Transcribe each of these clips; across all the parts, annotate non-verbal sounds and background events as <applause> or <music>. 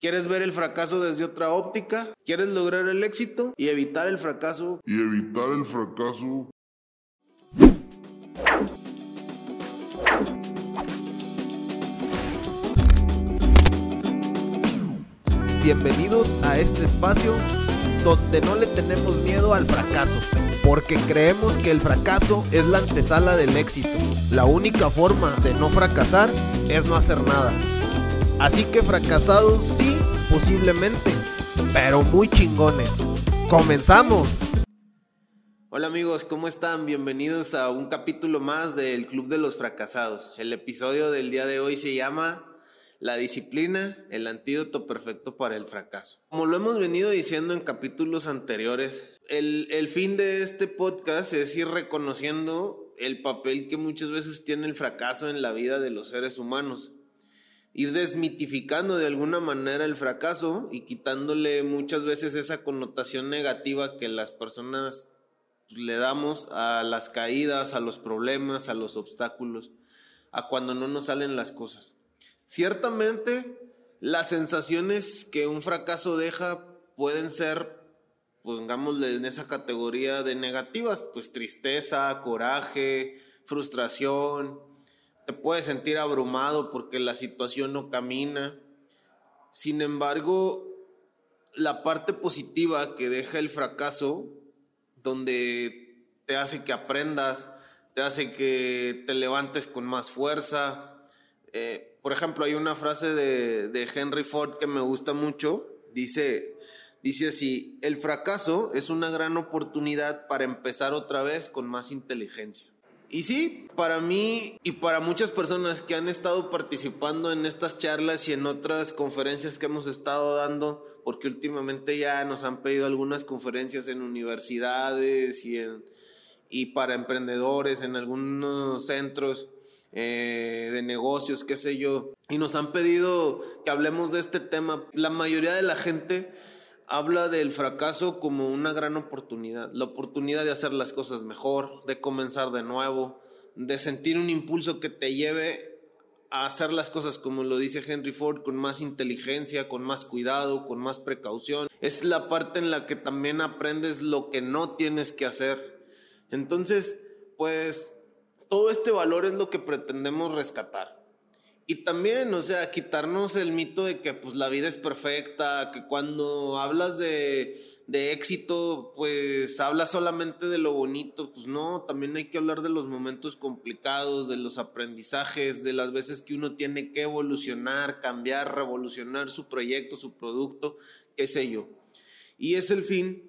¿Quieres ver el fracaso desde otra óptica? ¿Quieres lograr el éxito y evitar el fracaso? Y evitar el fracaso. Bienvenidos a este espacio donde no le tenemos miedo al fracaso, porque creemos que el fracaso es la antesala del éxito. La única forma de no fracasar es no hacer nada. Así que fracasados sí, posiblemente, pero muy chingones. ¡Comenzamos! Hola amigos, ¿cómo están? Bienvenidos a un capítulo más del Club de los Fracasados. El episodio del día de hoy se llama La disciplina, el antídoto perfecto para el fracaso. Como lo hemos venido diciendo en capítulos anteriores, el, el fin de este podcast es ir reconociendo el papel que muchas veces tiene el fracaso en la vida de los seres humanos ir desmitificando de alguna manera el fracaso y quitándole muchas veces esa connotación negativa que las personas le damos a las caídas, a los problemas, a los obstáculos, a cuando no nos salen las cosas. Ciertamente, las sensaciones que un fracaso deja pueden ser, pongámosle en esa categoría de negativas, pues tristeza, coraje, frustración, te puedes sentir abrumado porque la situación no camina. Sin embargo, la parte positiva que deja el fracaso, donde te hace que aprendas, te hace que te levantes con más fuerza. Eh, por ejemplo, hay una frase de, de, Henry Ford que me gusta mucho. Dice, dice así, el fracaso es una gran oportunidad para empezar otra vez con más inteligencia. Y sí, para mí y para muchas personas que han estado participando en estas charlas y en otras conferencias que hemos estado dando, porque últimamente ya nos han pedido algunas conferencias en universidades y, en, y para emprendedores en algunos centros eh, de negocios, qué sé yo, y nos han pedido que hablemos de este tema. La mayoría de la gente habla del fracaso como una gran oportunidad, la oportunidad de hacer las cosas mejor, de comenzar de nuevo, de sentir un impulso que te lleve a hacer las cosas como lo dice Henry Ford, con más inteligencia, con más cuidado, con más precaución. Es la parte en la que también aprendes lo que no tienes que hacer. Entonces, pues todo este valor es lo que pretendemos rescatar. Y también, o sea, quitarnos el mito de que pues la vida es perfecta, que cuando hablas de, de éxito, pues hablas solamente de lo bonito, pues no, también hay que hablar de los momentos complicados, de los aprendizajes, de las veces que uno tiene que evolucionar, cambiar, revolucionar su proyecto, su producto, qué sé yo. Y es el fin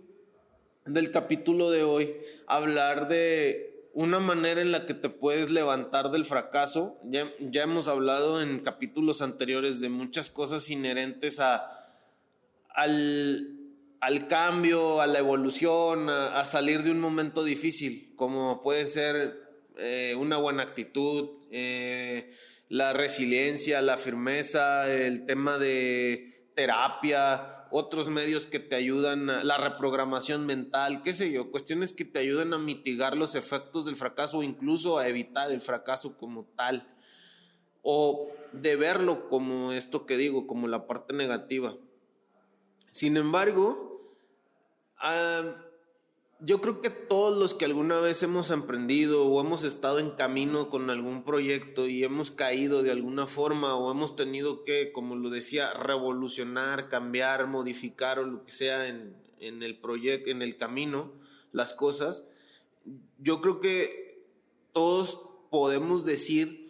del capítulo de hoy, hablar de una manera en la que te puedes levantar del fracaso. Ya, ya hemos hablado en capítulos anteriores de muchas cosas inherentes a, al, al cambio, a la evolución, a, salir de un momento difícil, como puede ser eh, una buena actitud, eh, la resiliencia, la firmeza, el tema de terapia, otros medios que te ayudan, a la reprogramación mental, qué sé yo, cuestiones que te ayudan a mitigar los efectos del fracaso o incluso a evitar el fracaso como tal, o de verlo como esto que digo, como la parte negativa. Sin embargo, uh, yo creo que todos los que alguna vez hemos emprendido o hemos estado en camino con algún proyecto y hemos caído de alguna forma o hemos tenido que, como lo decía, revolucionar, cambiar, modificar o lo que sea en, en el proyecto, en el camino, las cosas, yo creo que todos podemos decir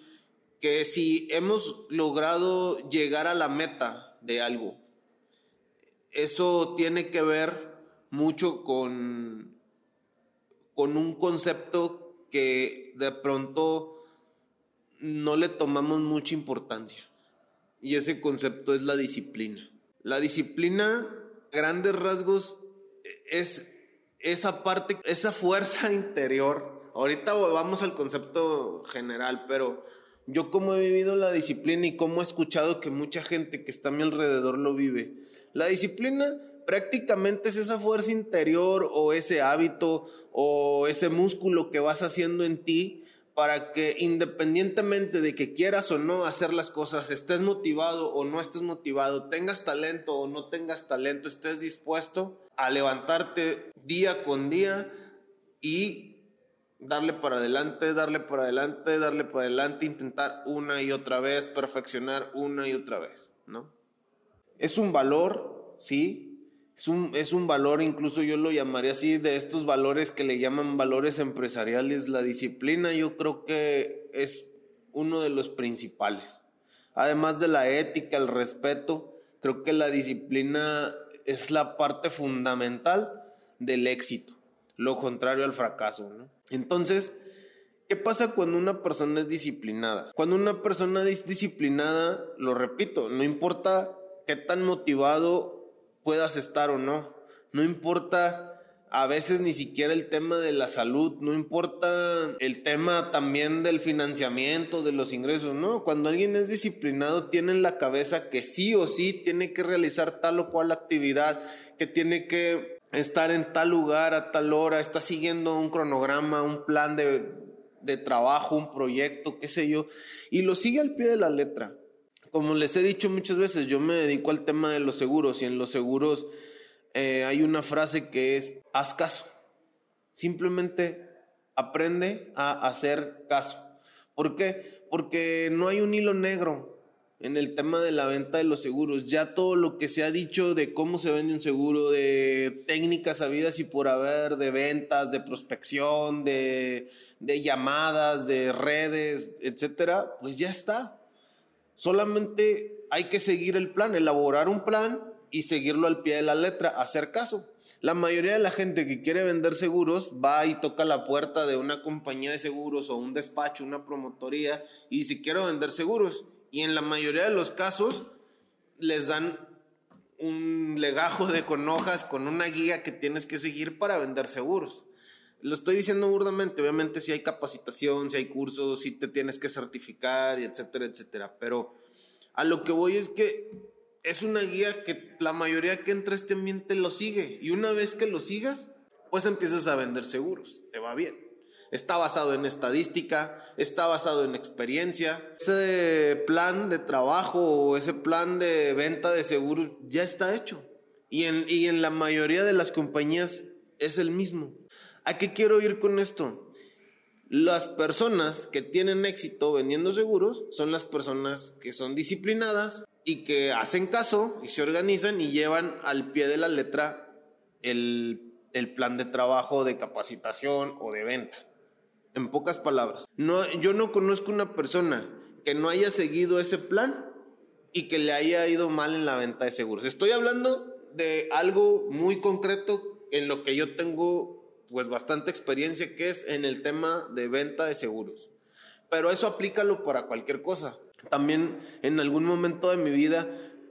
que si hemos logrado llegar a la meta de algo, eso tiene que ver mucho con con un concepto que de pronto no le tomamos mucha importancia. Y ese concepto es la disciplina. La disciplina, grandes rasgos, es esa parte, esa fuerza <laughs> interior. Ahorita vamos al concepto general, pero yo como he vivido la disciplina y como he escuchado que mucha gente que está a mi alrededor lo vive. La disciplina prácticamente es esa fuerza interior o ese hábito o ese músculo que vas haciendo en ti para que independientemente de que quieras o no hacer las cosas, estés motivado o no estés motivado, tengas talento o no tengas talento, estés dispuesto a levantarte día con día y darle para adelante, darle para adelante, darle para adelante, intentar una y otra vez, perfeccionar una y otra vez, ¿no? Es un valor, sí, es un, es un valor, incluso yo lo llamaría así, de estos valores que le llaman valores empresariales. La disciplina yo creo que es uno de los principales. Además de la ética, el respeto, creo que la disciplina es la parte fundamental del éxito, lo contrario al fracaso. Entonces, ¿qué pasa cuando una persona es disciplinada? Cuando una persona es disciplinada, lo repito, no importa qué tan motivado puedas estar o no. No importa a veces ni siquiera el tema de la salud, no importa el tema también del financiamiento, de los ingresos, no. Cuando alguien es disciplinado, tiene en la cabeza que sí o sí tiene que realizar tal o cual actividad, que tiene que estar en tal lugar a tal hora, está siguiendo un cronograma, un plan de, de trabajo, un proyecto, qué sé yo, y lo sigue al pie de la letra como les he dicho muchas veces, yo me dedico al tema de los seguros y en los seguros eh, hay una frase que es, haz caso. Simplemente aprende a hacer caso. ¿Por qué? Porque no hay un hilo negro en el tema de la venta de los seguros. Ya todo lo que se ha dicho de cómo se vende un seguro, de técnicas sabidas y por haber, de ventas, de prospección, de, de llamadas, de redes, etcétera, pues ya está. Solamente hay que seguir el plan, elaborar un plan y seguirlo al pie de la letra, hacer caso. La mayoría de la gente que quiere vender seguros va y toca la puerta de una compañía de seguros o un despacho, una promotoría y dice quiero vender seguros. Y en la mayoría de los casos les dan un legajo de con hojas con una guía que tienes que seguir para vender seguros. Lo estoy diciendo burdamente, obviamente si hay capacitación, si hay cursos, si te tienes que certificar, y etcétera, etcétera. Pero a lo que voy es que es una guía que la mayoría que entra a este ambiente lo sigue. Y una vez que lo sigas, pues empiezas a vender seguros. Te va bien. Está basado en estadística, está basado en experiencia. Ese plan de trabajo o ese plan de venta de seguros ya está hecho. Y en, y en la mayoría de las compañías es el mismo. ¿A qué quiero ir con esto? Las personas que tienen éxito vendiendo seguros son las personas que son disciplinadas y que hacen caso y se organizan y llevan al pie de la letra el, plan de trabajo, de capacitación o de venta. En pocas palabras, no, yo no conozco una persona que no haya seguido ese plan y que le haya ido mal en la venta de seguros. Estoy hablando de algo muy concreto en lo que yo tengo pues bastante experiencia que es en el tema de venta de seguros. Pero eso aplícalo para cualquier cosa. También en algún momento de mi vida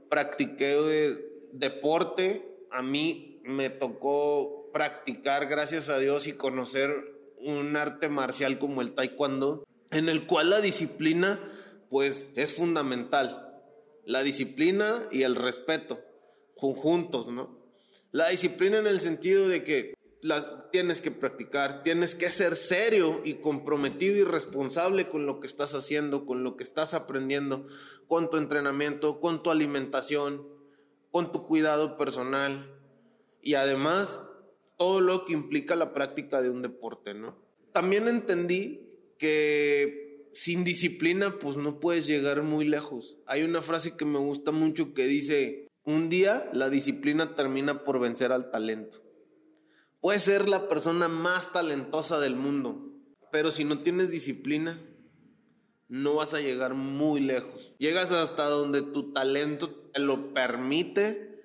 practiqué eh, deporte. A mí me tocó practicar, gracias a Dios, y conocer un arte marcial como el taekwondo, en el cual la disciplina pues es fundamental. La disciplina y el respeto, juntos, ¿no? La disciplina en el sentido de que las tienes que practicar, tienes que ser serio y comprometido y responsable con lo que estás haciendo, con lo que estás aprendiendo, con tu entrenamiento, con tu alimentación, con tu cuidado personal y además todo lo que implica la práctica de un deporte, ¿no? También entendí que sin disciplina pues no puedes llegar muy lejos. Hay una frase que me gusta mucho que dice, un día la disciplina termina por vencer al talento. Puedes ser la persona más talentosa del mundo, pero si no tienes disciplina, no vas a llegar muy lejos. Llegas hasta donde tu talento te lo permite,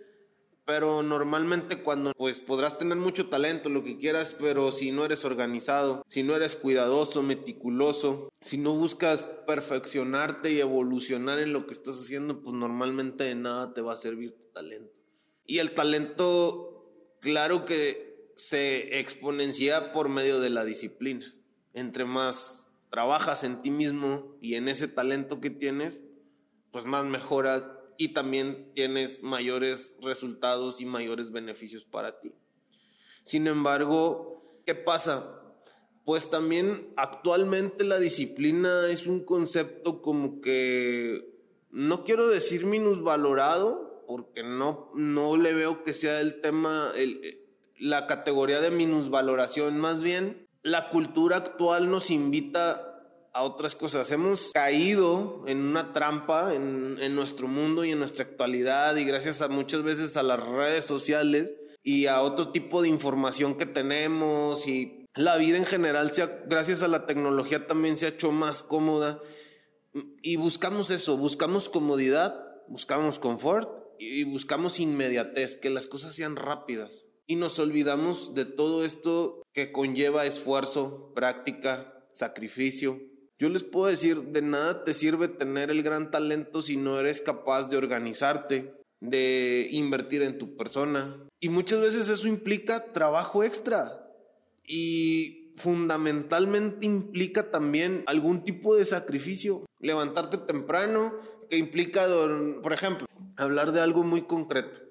pero normalmente cuando pues podrás tener mucho talento, lo que quieras, pero si no eres organizado, si no eres cuidadoso, meticuloso, si no buscas perfeccionarte y evolucionar en lo que estás haciendo, pues normalmente de nada te va a servir tu talento. Y el talento, claro que se exponencia por medio de la disciplina. Entre más trabajas en ti mismo y en ese talento que tienes, pues más mejoras y también tienes mayores resultados y mayores beneficios para ti. Sin embargo, ¿qué pasa? pues también actualmente la disciplina es un concepto como que no quiero decir minusvalorado, porque no, no le veo que sea el tema, el, la categoría de minusvaloración, más bien la cultura actual nos invita a otras cosas. Hemos caído en una trampa en, en, nuestro mundo y en nuestra actualidad y gracias a muchas veces a las redes sociales y a otro tipo de información que tenemos y la vida en general, gracias a la tecnología también se ha hecho más cómoda y buscamos eso, buscamos comodidad, buscamos confort y buscamos inmediatez, que las cosas sean rápidas. Y nos olvidamos de todo esto que conlleva esfuerzo, práctica, sacrificio. Yo les puedo decir, de nada te sirve tener el gran talento si no eres capaz de organizarte, de invertir en tu persona. Y muchas veces eso implica trabajo extra y fundamentalmente implica también algún tipo de sacrificio. Levantarte temprano, que implica, por ejemplo, hablar de algo muy concreto.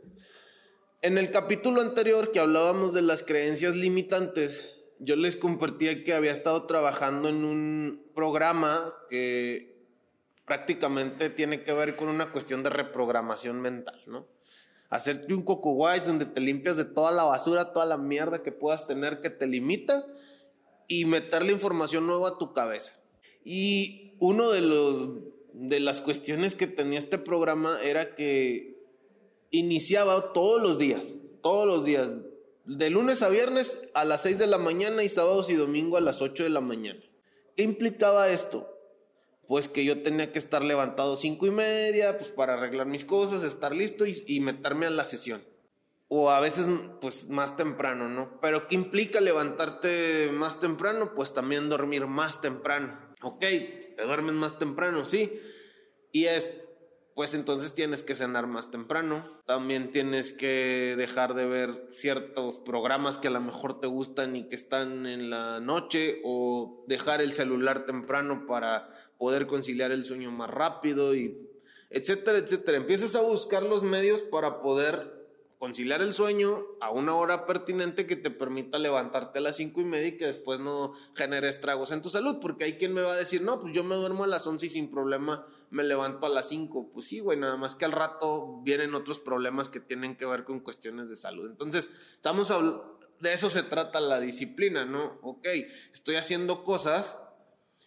En el capítulo anterior que hablábamos de las creencias limitantes, yo les compartía que había estado trabajando en un programa que prácticamente tiene que ver con una cuestión de reprogramación mental, ¿no? hacerte un coco donde te limpias de toda la basura, toda la mierda que puedas tener que te limita y meterle información nueva a tu cabeza. Y uno de los de las cuestiones que tenía este programa era que iniciaba todos los días, todos los días, de lunes a viernes a las 6 de la mañana y sábados y domingo a las 8 de la mañana. ¿Qué implicaba esto? pues que yo tenía que estar levantado cinco y media, pues para arreglar mis cosas, estar listo y, meterme a la sesión. O a veces, pues más temprano, ¿no? Pero ¿qué implica levantarte más temprano? Pues también dormir más temprano. Ok, te duermes más temprano, sí. Y es pues entonces tienes que cenar más temprano. También tienes que dejar de ver ciertos programas que a lo mejor te gustan y que están en la noche o dejar el celular temprano para poder conciliar el sueño más rápido y etcétera, etcétera. Empiezas a buscar los medios para poder conciliar el sueño a una hora pertinente que te permita levantarte a las cinco y media y que después no genere estragos en tu salud, porque hay quien me va a decir, no, pues yo me duermo a las once y sin problema me levanto a las cinco. Pues sí, güey, nada más que al rato vienen otros problemas que tienen que ver con cuestiones de salud. Entonces, estamos de eso se trata la disciplina, ¿no? Ok, estoy haciendo cosas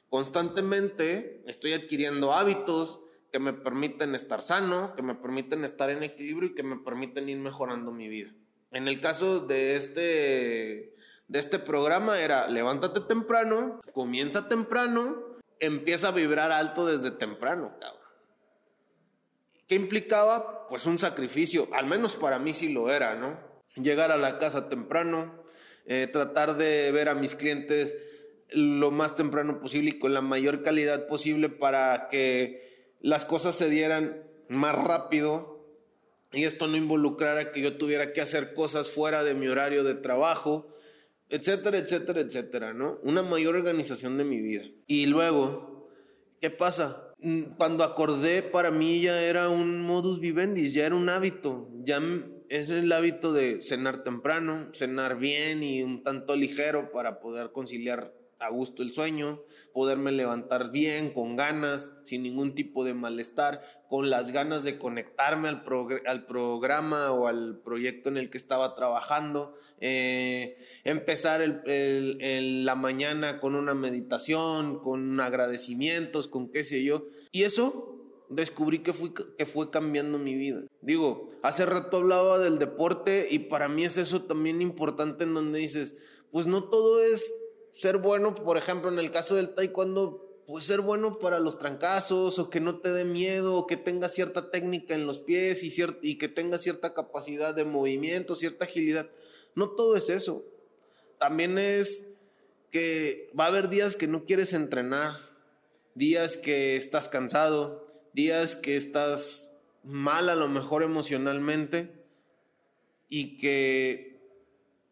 constantemente, estoy adquiriendo hábitos, que me permiten estar sano, que me permiten estar en equilibrio y que me permiten ir mejorando mi vida. En el caso de este, de este programa era levántate temprano, comienza temprano, empieza a vibrar alto desde temprano, cabrón. ¿Qué implicaba? Pues un sacrificio, al menos para mí sí lo era, ¿no? Llegar a la casa temprano, eh, tratar de ver a mis clientes lo más temprano posible y con la mayor calidad posible para que las cosas se dieran más rápido y esto no involucrara que yo tuviera que hacer cosas fuera de mi horario de trabajo, etcétera, etcétera, etcétera, ¿no? Una mayor organización de mi vida. Y luego, ¿qué pasa? Mm, cuando acordé, para mí ya era un modus vivendi, ya era un hábito, ya es el hábito de cenar temprano, cenar bien y un tanto ligero para poder conciliar a gusto el sueño, poderme levantar bien, con ganas, sin ningún tipo de malestar, con las ganas de conectarme al, al programa o al proyecto en el que estaba trabajando, eh, empezar la mañana con una meditación, con agradecimientos, con qué sé yo. Y eso descubrí que, fui, que fue cambiando mi vida. Digo, hace rato hablaba del deporte y para mí es eso también importante en donde dices, pues no todo es ser bueno, por ejemplo, en el caso del taekwondo, pues ser bueno para los trancazos o que no te dé miedo o que tenga cierta técnica en los pies y, y que tenga cierta capacidad de movimiento, cierta agilidad. No todo es eso. También es que va a haber días que no quieres entrenar, días que estás cansado, días que estás mal a lo mejor emocionalmente y que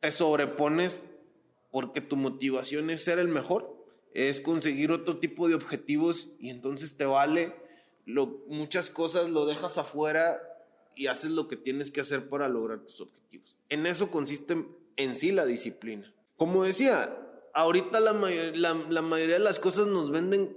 te sobrepones porque tu motivación es ser el mejor, es conseguir otro tipo de objetivos y entonces te vale lo, muchas cosas, lo dejas afuera y haces lo que tienes que hacer para lograr tus objetivos. En eso consiste en sí la disciplina. Como decía, ahorita la, la, la mayoría de las cosas nos venden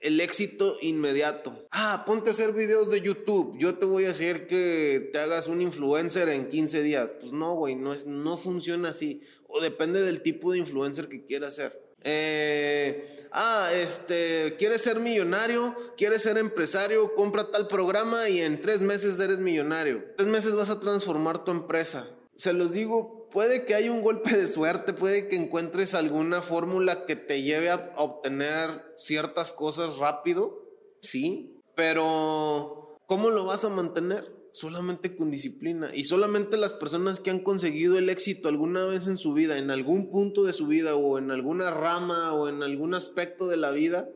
el éxito inmediato. Ah, ponte a hacer videos de YouTube. Yo te voy a hacer que te hagas un influencer en 15 días. Pues no, güey, no, es, no funciona así. O depende del tipo de influencer que quieras ser. Eh, ah, este, quieres ser millonario, quieres ser empresario, compra tal programa y en tres meses eres millonario. Tres meses vas a transformar tu empresa. Se los digo, puede que haya un golpe de suerte, puede que encuentres alguna fórmula que te lleve a obtener ciertas cosas rápido, sí, pero ¿cómo lo vas a mantener? Solamente con disciplina. Y solamente las personas que han conseguido el éxito alguna vez en su vida, en algún punto de su vida o en alguna rama o en algún aspecto de la vida,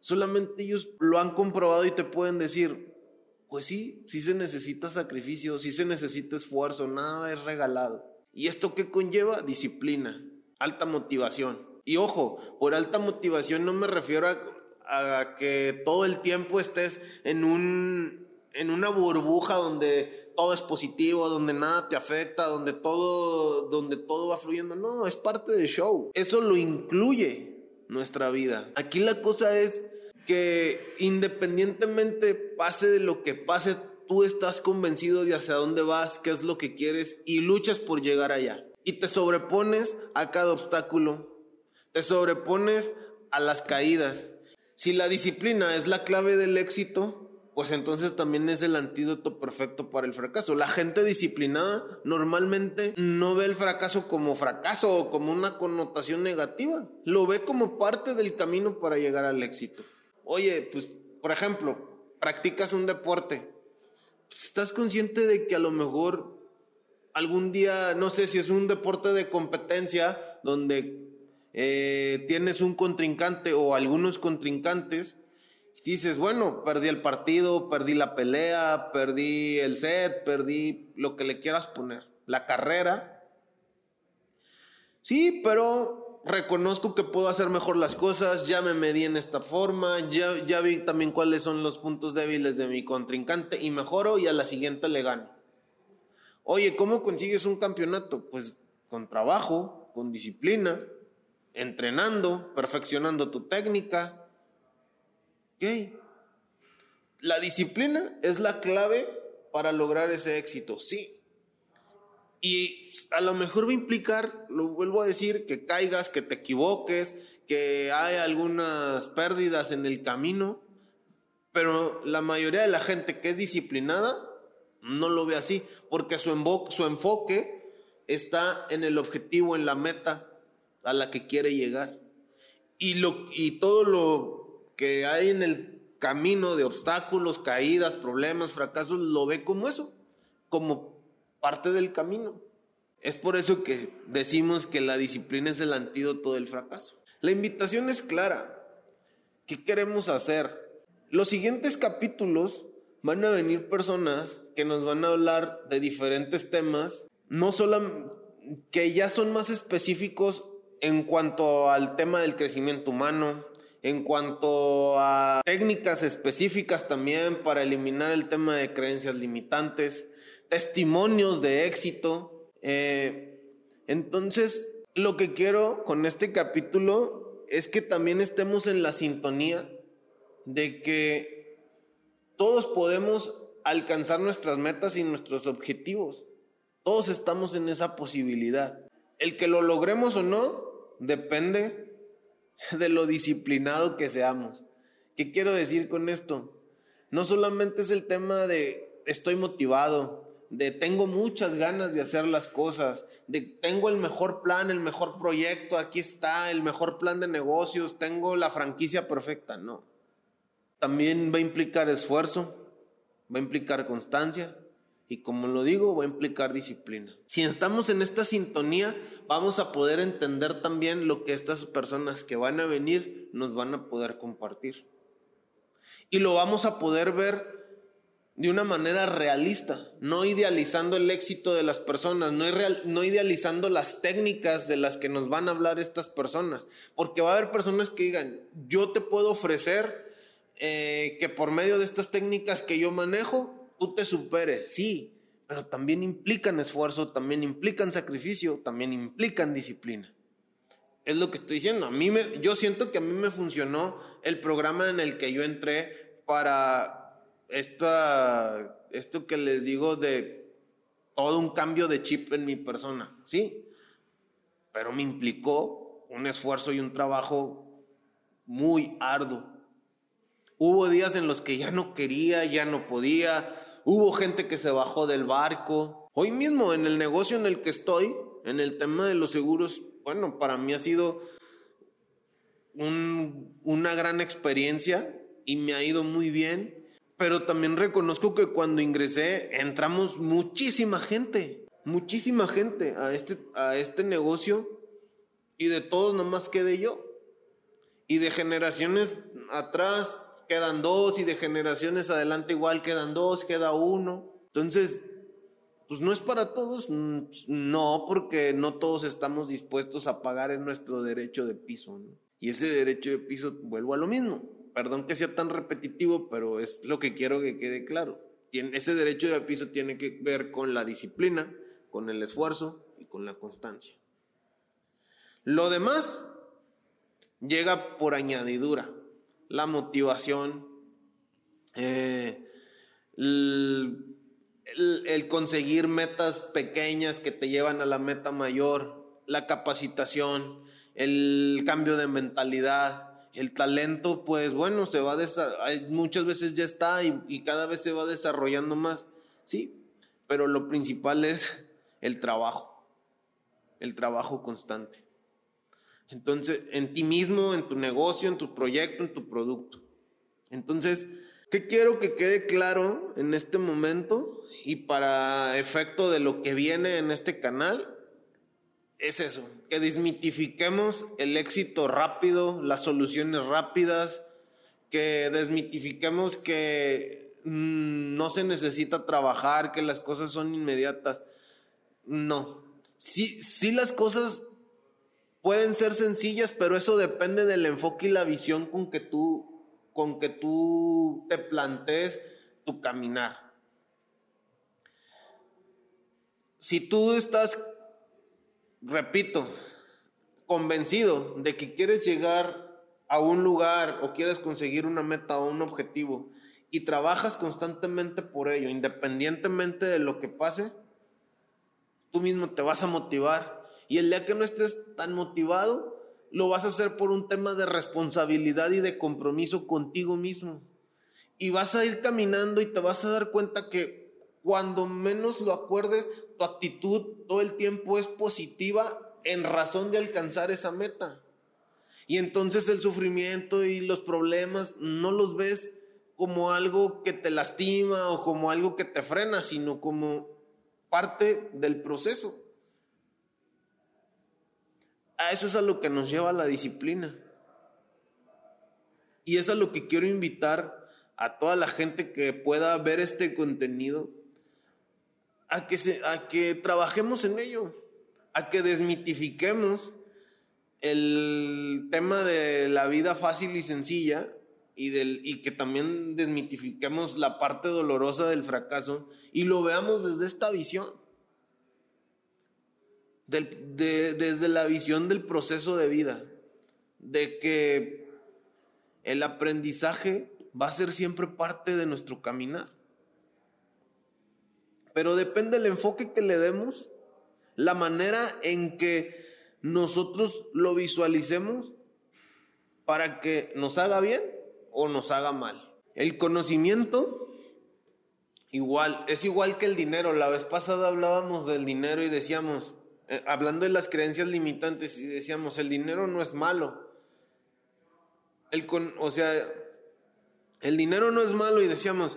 solamente ellos lo han comprobado y te pueden decir, pues sí, sí se necesita sacrificio, sí se necesita esfuerzo, nada es regalado. ¿Y esto qué conlleva? Disciplina, alta motivación. Y ojo, por alta motivación no me refiero a, a que todo el tiempo estés en un en una burbuja donde todo es positivo, donde nada te afecta, donde todo, donde todo va fluyendo. No, es parte del show. Eso lo incluye nuestra vida. Aquí la cosa es que independientemente pase de lo que pase, tú estás convencido de hacia dónde vas, qué es lo que quieres y luchas por llegar allá. Y te sobrepones a cada obstáculo, te sobrepones a las caídas. Si la disciplina es la clave del éxito, pues entonces también es el antídoto perfecto para el fracaso. La gente disciplinada normalmente no ve el fracaso como fracaso o como una connotación negativa, lo ve como parte del camino para llegar al éxito. Oye, pues, por ejemplo, practicas un deporte, pues, estás consciente de que a lo mejor algún día, no sé si es un deporte de competencia donde eh, tienes un contrincante o algunos contrincantes, dices, bueno, perdí el partido, perdí la pelea, perdí el set, perdí lo que le quieras poner, la carrera. Sí, pero reconozco que puedo hacer mejor las cosas, ya me medí en esta forma, ya, ya vi también cuáles son los puntos débiles de mi contrincante y mejoro y a la siguiente le gano. Oye, ¿cómo consigues un campeonato? Pues con trabajo, con disciplina, entrenando, perfeccionando tu técnica, la disciplina es la clave para lograr ese éxito, sí. Y a lo mejor va a implicar, lo vuelvo a decir, que caigas, que te equivoques, que hay algunas pérdidas en el camino, pero la mayoría de la gente que es disciplinada no lo ve así, porque su, su enfoque está en el objetivo, en la meta a la que quiere llegar. Y, lo, y todo lo que hay en el camino de obstáculos, caídas, problemas, fracasos, lo ve como eso, como parte del camino. Es por eso que decimos que la disciplina es el antídoto del fracaso. La invitación es clara. ¿Qué queremos hacer? Los siguientes capítulos van a venir personas que nos van a hablar de diferentes temas, no solo que ya son más específicos en cuanto al tema del crecimiento humano, en cuanto a técnicas específicas también para eliminar el tema de creencias limitantes, testimonios de éxito. Eh, entonces, lo que quiero con este capítulo es que también estemos en la sintonía de que todos podemos alcanzar nuestras metas y nuestros objetivos. Todos estamos en esa posibilidad. El que lo logremos o no depende <laughs> de lo disciplinado que seamos. ¿Qué quiero decir con esto? No solamente es el tema de estoy motivado, de tengo muchas ganas de hacer las cosas, de tengo el mejor plan, el mejor proyecto, aquí está, el mejor plan de negocios, tengo la franquicia perfecta, no. También va a implicar esfuerzo, va a implicar constancia, y como lo digo, va a implicar disciplina. Si estamos en esta sintonía, vamos a poder entender también lo que estas personas que van a venir nos van a poder compartir. Y lo vamos a poder ver de una manera realista, no idealizando el éxito de las personas, no, idealizando las técnicas de las que nos van a hablar estas personas, porque va a haber personas que digan, yo te puedo ofrecer eh, que por medio de estas técnicas que yo manejo, tú te superes, sí, pero también implican esfuerzo, también implican sacrificio, también implican disciplina. es lo que estoy diciendo. A mí me, yo siento que a mí me funcionó el programa en el que yo entré para esta, esto que les digo de todo un cambio de chip en mi persona, sí, pero me implicó un esfuerzo y un trabajo muy arduo. Hubo días en los que ya no quería, ya no podía, hubo gente que se bajó del barco. Hoy mismo en el negocio en el que estoy, en el tema de los seguros, bueno, para mí ha sido una gran experiencia y me ha ido muy bien, pero también reconozco que cuando ingresé entramos muchísima gente, muchísima gente a este, a este negocio y de todos nomás quedé yo. Y de generaciones atrás quedan dos y de generaciones adelante igual quedan dos, queda uno. Entonces, pues no es para todos, no, porque no todos estamos dispuestos a pagar en nuestro derecho de piso. Y ese derecho de piso, vuelvo a lo mismo. Perdón que sea tan repetitivo, pero es lo que quiero que quede claro. ese derecho de piso tiene que ver con la disciplina, con el esfuerzo y con la constancia. Lo demás llega por añadidura. La motivación, eh, el, conseguir metas pequeñas que te llevan a la meta mayor, la capacitación, el cambio de mentalidad, el talento, pues bueno, se va a muchas veces ya está y, y, cada vez se va desarrollando más, sí, pero lo principal es el trabajo, el trabajo constante. Entonces, en ti mismo, en tu negocio, en tu proyecto, en tu producto. Entonces, ¿qué quiero que quede claro en este momento? y para efecto de lo que viene en este canal, es eso, que desmitifiquemos el éxito rápido, las soluciones rápidas, que desmitifiquemos que mm, no se necesita trabajar, que las cosas son inmediatas. No. Sí, sí las cosas pueden ser sencillas, pero eso depende del enfoque y la visión con que tú, con que tú te plantees tu caminar. si tú estás, repito, convencido de que quieres llegar a un lugar o quieres conseguir una meta o un objetivo y trabajas constantemente por ello, independientemente de lo que pase, tú mismo te vas a motivar. Y el día que no estés tan motivado, lo vas a hacer por un tema de responsabilidad y de compromiso contigo mismo. Y vas a ir caminando y te vas a dar cuenta que cuando menos lo acuerdes, tu actitud todo el tiempo es positiva en razón de alcanzar esa meta. Y entonces el sufrimiento y los problemas no los ves como algo que te lastima o como algo que te frena, sino como parte del proceso. A eso es a lo que nos lleva la disciplina. Y es a lo que quiero invitar a toda la gente que pueda ver este contenido a que, se, a que trabajemos en ello, a que desmitifiquemos el tema de la vida fácil y sencilla y, del, y que también desmitifiquemos la parte dolorosa del fracaso y lo veamos desde esta visión, desde la visión del proceso de vida, de que el aprendizaje va a ser siempre parte de nuestro caminar. Pero depende del enfoque que le demos, la manera en que nosotros lo visualicemos para que nos haga bien o nos haga mal. El conocimiento igual, es igual que el dinero. La vez pasada hablábamos del dinero y decíamos, eh, hablando de las creencias limitantes y decíamos, el dinero no es malo. El o sea, el dinero no es malo y decíamos,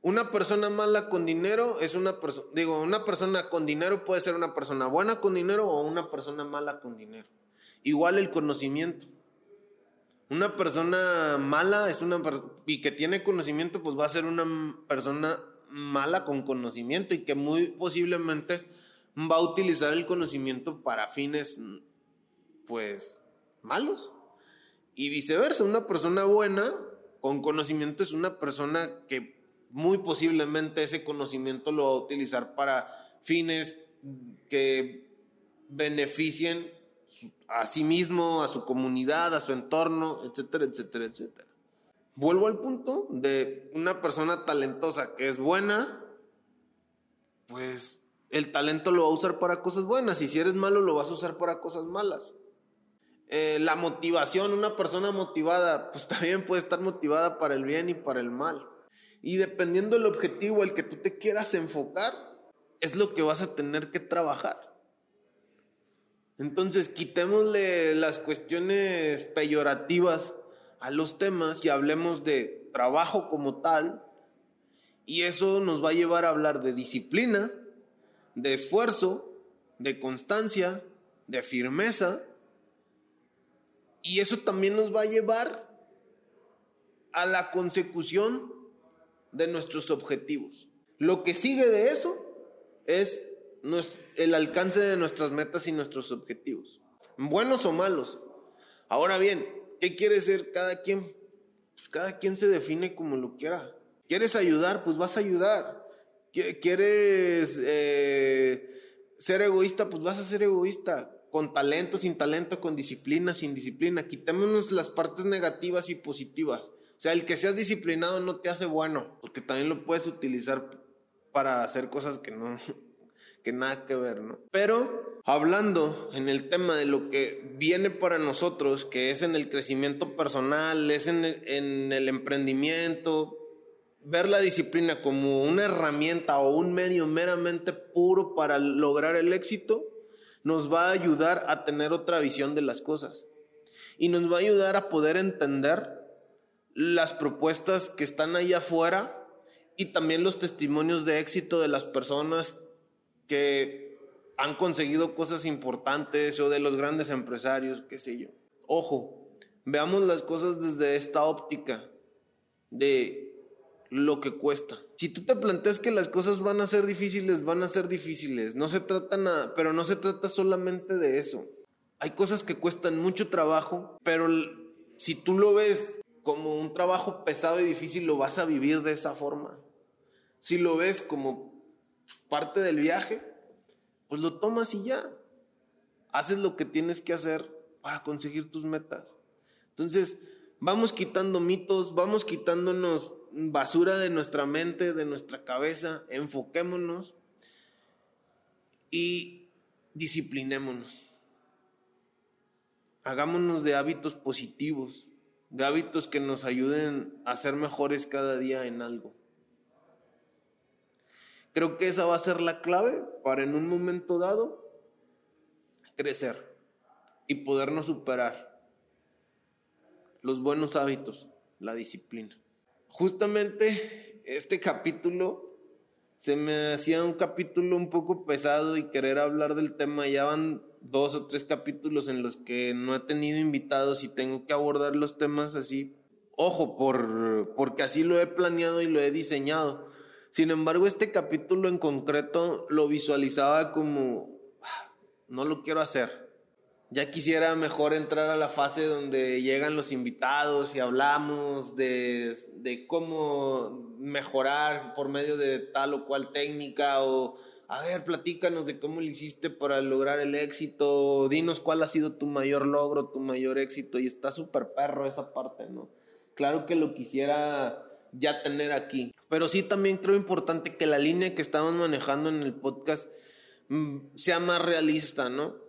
una persona mala con dinero es una persona, digo, una persona con dinero puede ser una persona buena con dinero o una persona mala con dinero. Igual el conocimiento. Una persona mala es una y que tiene conocimiento, pues va a ser una persona mala con conocimiento y que muy posiblemente va a utilizar el conocimiento para fines, pues, malos. Y viceversa, una persona buena con conocimiento es una persona que muy posiblemente ese conocimiento lo va a utilizar para fines que beneficien a sí mismo, a su comunidad, a su entorno, etcétera, etcétera, etcétera. Vuelvo al punto de una persona talentosa que es buena, pues el talento lo va a usar para cosas buenas y si eres malo lo vas a usar para cosas malas. Eh, la motivación, una persona motivada, pues <laughs> también puede estar motivada para el bien y para el mal. Y dependiendo del objetivo al que tú te quieras enfocar, es lo que vas a tener que trabajar. Entonces, quitémosle las cuestiones peyorativas a los temas y hablemos de trabajo como tal. Y eso nos va a llevar a hablar de disciplina, de esfuerzo, de constancia, de firmeza y eso también nos va a llevar a la consecución de nuestros objetivos. Lo que sigue de eso es el alcance de nuestras metas y nuestros objetivos, buenos o malos. Ahora bien, ¿qué quiere ser cada quien? Pues cada quien se define como lo quiera. ¿Quieres ayudar? Pues vas a ayudar. ¿Quieres eh, ser egoísta? Pues vas a ser egoísta con talento, sin talento, con disciplina, sin disciplina. Quitémonos las partes negativas y positivas. O sea, el que seas disciplinado no te hace bueno, porque también lo puedes utilizar para hacer cosas que no, <laughs> que nada que ver, ¿no? Pero hablando en el tema de lo que viene para nosotros, que es en el crecimiento personal, es en en el emprendimiento, ver la disciplina como una herramienta o un medio meramente puro para lograr el éxito, nos va a ayudar a tener otra visión de las cosas. Y nos va a ayudar a poder entender las propuestas que están ahí afuera y también los testimonios de éxito de las personas que han conseguido cosas importantes o de los grandes empresarios, qué sé yo. Ojo, veamos las cosas desde esta óptica de lo que cuesta. Si tú te planteas que las cosas van a ser difíciles, van a ser difíciles. No se trata nada, pero no se trata solamente de eso. Hay cosas que cuestan mucho trabajo, pero si tú lo ves como un trabajo pesado y difícil, lo vas a vivir de esa forma. Si lo ves como parte del viaje, pues lo tomas y ya. Haces lo que tienes que hacer para conseguir tus metas. Entonces, vamos quitando mitos, vamos quitándonos basura de nuestra mente, de nuestra cabeza, enfoquémonos y disciplinémonos. Hagámonos de hábitos positivos, de hábitos que nos ayuden a ser mejores cada día en algo. Creo que esa va a ser la clave para en un momento dado crecer y podernos superar los buenos hábitos, la disciplina justamente este capítulo se me hacía un capítulo un poco pesado y querer hablar del tema. Ya van dos o tres capítulos en los que no he tenido invitados y tengo que abordar los temas así. Ojo, por, porque así lo he planeado y lo he diseñado. Sin embargo, este capítulo en concreto lo visualizaba como, ah, no lo quiero hacer. Ya quisiera mejor entrar a la fase donde llegan los invitados y hablamos de, de cómo mejorar por medio de tal o cual técnica o a ver, platícanos de cómo lo hiciste para lograr el éxito, dinos cuál ha sido tu mayor logro, tu mayor éxito, y está súper perro esa parte, ¿no? Claro que lo quisiera ya tener aquí, pero sí también creo importante que la línea que estamos manejando en el podcast mm, sea más realista, ¿no?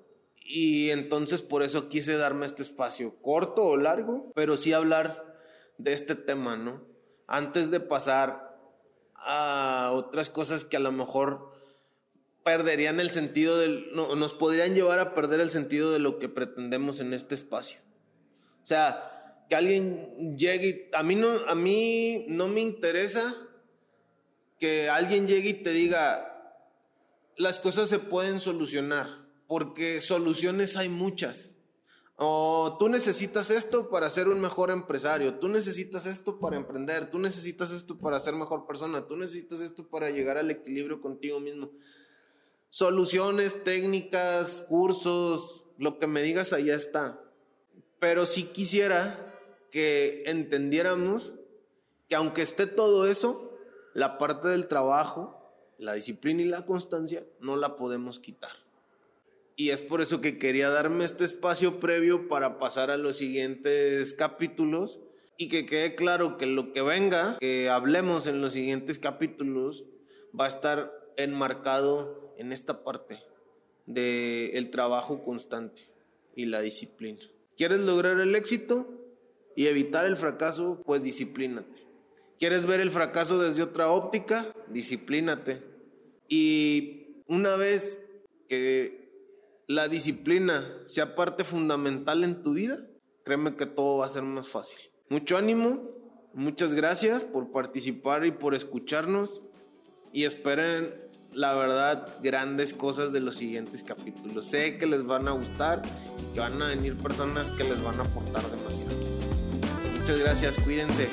Y entonces por eso quise darme este espacio, corto o largo, pero sí hablar de este tema, ¿no? Antes de pasar a otras cosas que a lo mejor perderían el sentido del, no, nos podrían llevar a perder el sentido de lo que pretendemos en este espacio. O sea, que alguien llegue, a mí no, a mí no me interesa que alguien llegue y te diga, las cosas se pueden solucionar porque soluciones hay muchas. O tú necesitas esto para ser un mejor empresario, tú necesitas esto para emprender, tú necesitas esto para ser mejor persona, tú necesitas esto para llegar al equilibrio contigo mismo. Soluciones, técnicas, cursos, lo que me digas, allá está. Pero sí quisiera que entendiéramos que aunque esté todo eso, la parte del trabajo, la disciplina y la constancia no la podemos quitar. Y es por eso que quería darme este espacio previo para pasar a los siguientes capítulos y que quede claro que lo que venga, que hablemos en los siguientes capítulos, va a estar enmarcado en esta parte del el trabajo constante y la disciplina. ¿Quieres lograr el éxito y evitar el fracaso? Pues disciplínate. ¿Quieres ver el fracaso desde otra óptica? Disciplínate. Y una vez que la disciplina sea parte fundamental en tu vida, créeme que todo va a ser más fácil. Mucho ánimo, muchas gracias por participar y por escucharnos y esperen la verdad grandes cosas de los siguientes capítulos. Sé que les van a gustar y que van a venir personas que les van a aportar demasiado. Muchas gracias, cuídense.